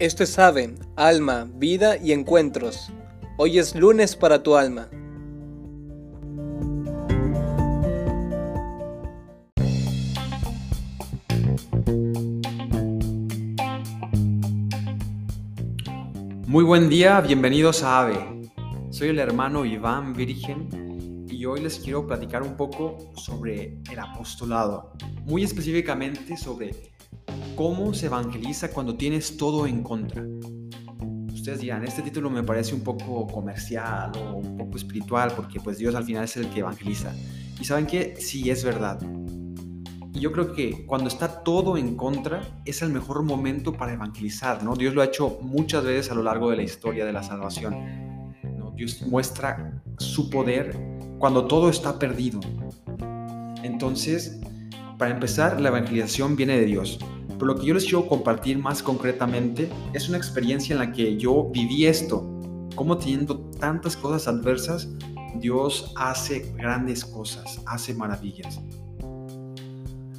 Esto es Ave, Alma, Vida y Encuentros. Hoy es lunes para tu alma. Muy buen día, bienvenidos a Ave. Soy el hermano Iván Virgen y hoy les quiero platicar un poco sobre el apostolado, muy específicamente sobre ¿Cómo se evangeliza cuando tienes todo en contra? Ustedes dirán, este título me parece un poco comercial o un poco espiritual porque pues Dios al final es el que evangeliza. Y saben qué, sí es verdad. Y yo creo que cuando está todo en contra es el mejor momento para evangelizar, ¿no? Dios lo ha hecho muchas veces a lo largo de la historia de la salvación. ¿no? Dios muestra su poder cuando todo está perdido. Entonces, para empezar, la evangelización viene de Dios. Lo que yo les quiero compartir más concretamente es una experiencia en la que yo viví esto. Cómo teniendo tantas cosas adversas, Dios hace grandes cosas, hace maravillas.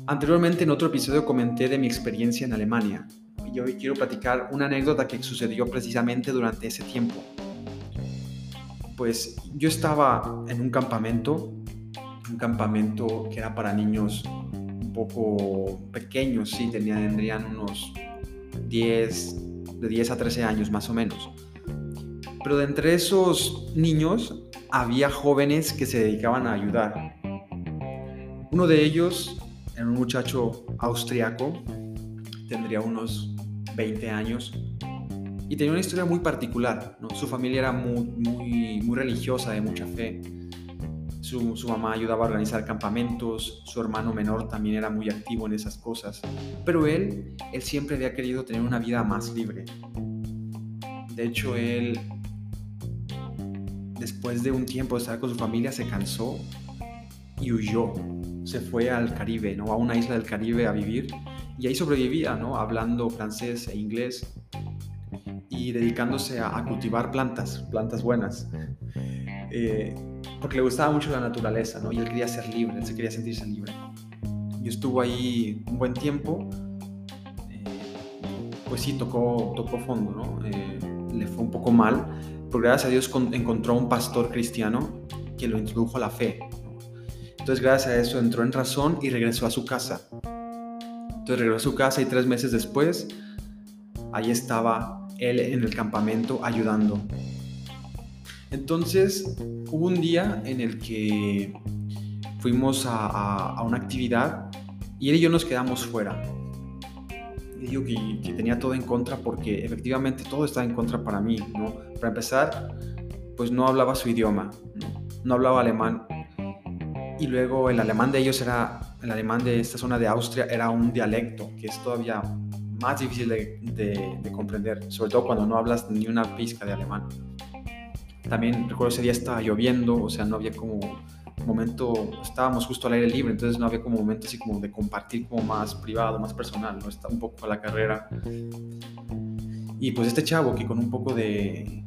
Anteriormente en otro episodio comenté de mi experiencia en Alemania y hoy quiero platicar una anécdota que sucedió precisamente durante ese tiempo. Pues yo estaba en un campamento, un campamento que era para niños poco pequeños, sí, tendrían unos 10, de 10 a 13 años más o menos. Pero de entre esos niños había jóvenes que se dedicaban a ayudar. Uno de ellos era un muchacho austriaco, tendría unos 20 años, y tenía una historia muy particular. Su familia era muy, muy, muy religiosa, de mucha fe su, mamá ayudaba a organizar campamentos, su hermano menor también era muy activo en esas cosas, pero él, él siempre había querido tener una vida más libre. De hecho, él, después de un tiempo de estar con su familia, se cansó y huyó. Se fue al Caribe, ¿no? A una isla del Caribe a vivir y ahí sobrevivía, ¿no? Hablando francés e inglés y dedicándose a, cultivar plantas, plantas buenas. Eh, porque le gustaba mucho la naturaleza, ¿no? Y él quería ser libre, él se quería sentirse libre. Y estuvo ahí un buen tiempo, eh, pues sí, tocó, tocó fondo, ¿no? Eh, le fue un poco mal, pero gracias a Dios encontró un pastor cristiano que lo introdujo a la fe. Entonces gracias a eso entró en razón y regresó a su casa. Entonces regresó a su casa y tres meses después, ahí estaba él en el campamento ayudando entonces, hubo un día en el que fuimos a, una actividad y él y yo nos quedamos fuera. Y digo que, tenía todo en contra porque efectivamente todo estaba en contra para mí, ¿no? Para empezar, pues no hablaba su idioma, no, hablaba alemán. Y luego el alemán de ellos era, el alemán de esta zona de Austria era un dialecto que es todavía más difícil de, de comprender, sobre todo cuando no hablas ni una pizca de alemán. También recuerdo ese día estaba lloviendo, o sea, no había como momento, estábamos justo al aire libre, entonces no había como momento así como de compartir como más privado, más personal, ¿no? Está un poco a la carrera. Y pues este chavo que con un poco de,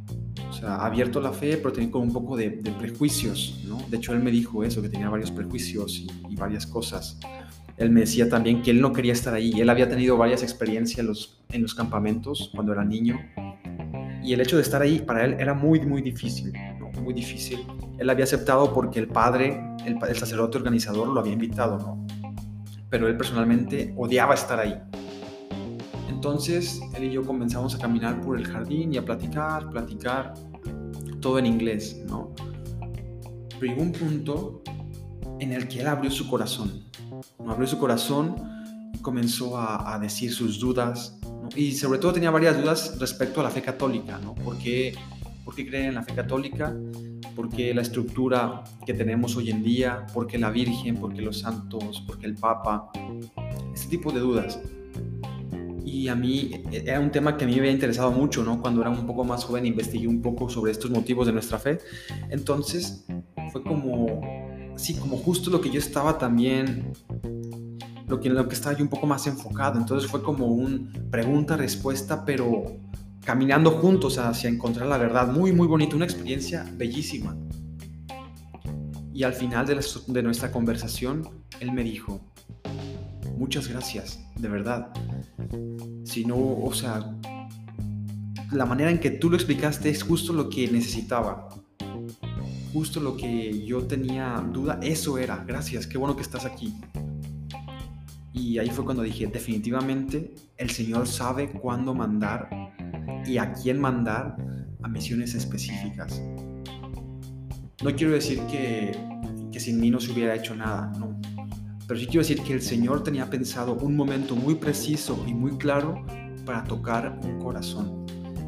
o sea, abierto la fe, pero tenía como un poco de, prejuicios, ¿no? De hecho, él me dijo eso, que tenía varios prejuicios y, y, varias cosas. Él me decía también que él no quería estar ahí. Él había tenido varias experiencias los, en los campamentos cuando era niño y el hecho de estar ahí para él era muy, muy difícil, muy difícil. Él había aceptado porque el padre, el, sacerdote organizador, lo había invitado, ¿no? Pero él personalmente odiaba estar ahí. Entonces, él y yo comenzamos a caminar por el jardín y a platicar, platicar, todo en inglés, ¿no? Pero llegó un punto en el que él abrió su corazón, abrió su corazón comenzó a, a decir sus dudas, y sobre todo tenía varias dudas respecto a la fe católica, ¿no? ¿Por qué, ¿Por qué creen en la fe católica? ¿Por qué la estructura que tenemos hoy en día? ¿Por qué la Virgen? ¿Por qué los santos? ¿Por qué el Papa? Este tipo de dudas. Y a mí e, era un tema que a mí me había interesado mucho, ¿no? Cuando era un poco más joven investigué un poco sobre estos motivos de nuestra fe. Entonces fue como, sí, como justo lo que yo estaba también lo que, lo que estaba yo un poco más enfocado. Entonces fue como un pregunta-respuesta, pero caminando juntos hacia encontrar la verdad. Muy, muy bonito, una experiencia bellísima. Y al final de, de nuestra conversación, él me dijo, muchas gracias, de verdad. Si no, o sea, la manera en que tú lo explicaste es justo lo que necesitaba. Justo lo que yo tenía duda, eso era. Gracias, qué bueno que estás aquí. Y ahí fue cuando dije, definitivamente el Señor sabe cuándo mandar y a quién mandar a misiones específicas. No quiero decir que, que sin mí no se hubiera hecho nada, no. Pero sí quiero decir que el Señor tenía pensado un momento muy preciso y muy claro para tocar un corazón.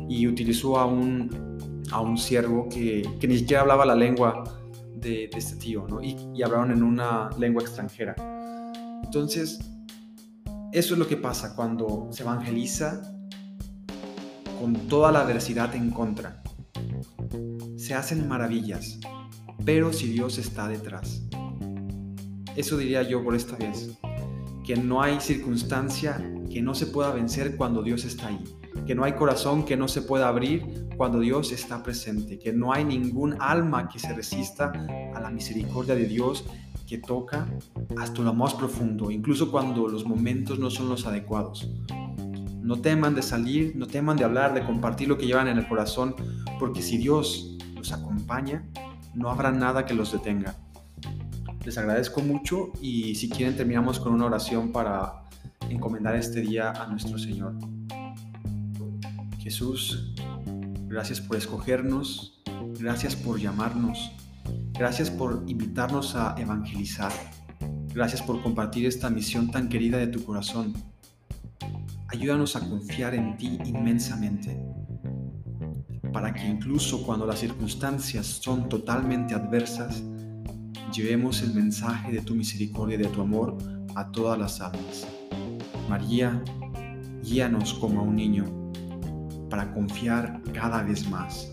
Y utilizó a un, a un siervo que, que ni siquiera hablaba la lengua de, de este tío, ¿no? Y, y hablaron en una lengua extranjera. Entonces, eso es lo que pasa cuando se evangeliza con toda la adversidad en contra. Se hacen maravillas, pero si Dios está detrás. Eso diría yo por esta vez, que no hay circunstancia que no se pueda vencer cuando Dios está ahí, que no hay corazón que no se pueda abrir cuando Dios está presente, que no hay ningún alma que se resista a la misericordia de Dios que toca hasta lo más profundo, incluso cuando los momentos no son los adecuados. No teman de salir, no teman de hablar, de compartir lo que llevan en el corazón, porque si Dios los acompaña, no habrá nada que los detenga. Les agradezco mucho y si quieren terminamos con una oración para encomendar este día a nuestro Señor. Jesús, gracias por escogernos, gracias por llamarnos, gracias por invitarnos a evangelizar, gracias por compartir esta misión tan querida de tu corazón. Ayúdanos a confiar en ti inmensamente, para que incluso cuando las circunstancias son totalmente adversas, llevemos el mensaje de tu misericordia y de tu amor a todas las almas. María, guíanos como a un niño para confiar cada vez más.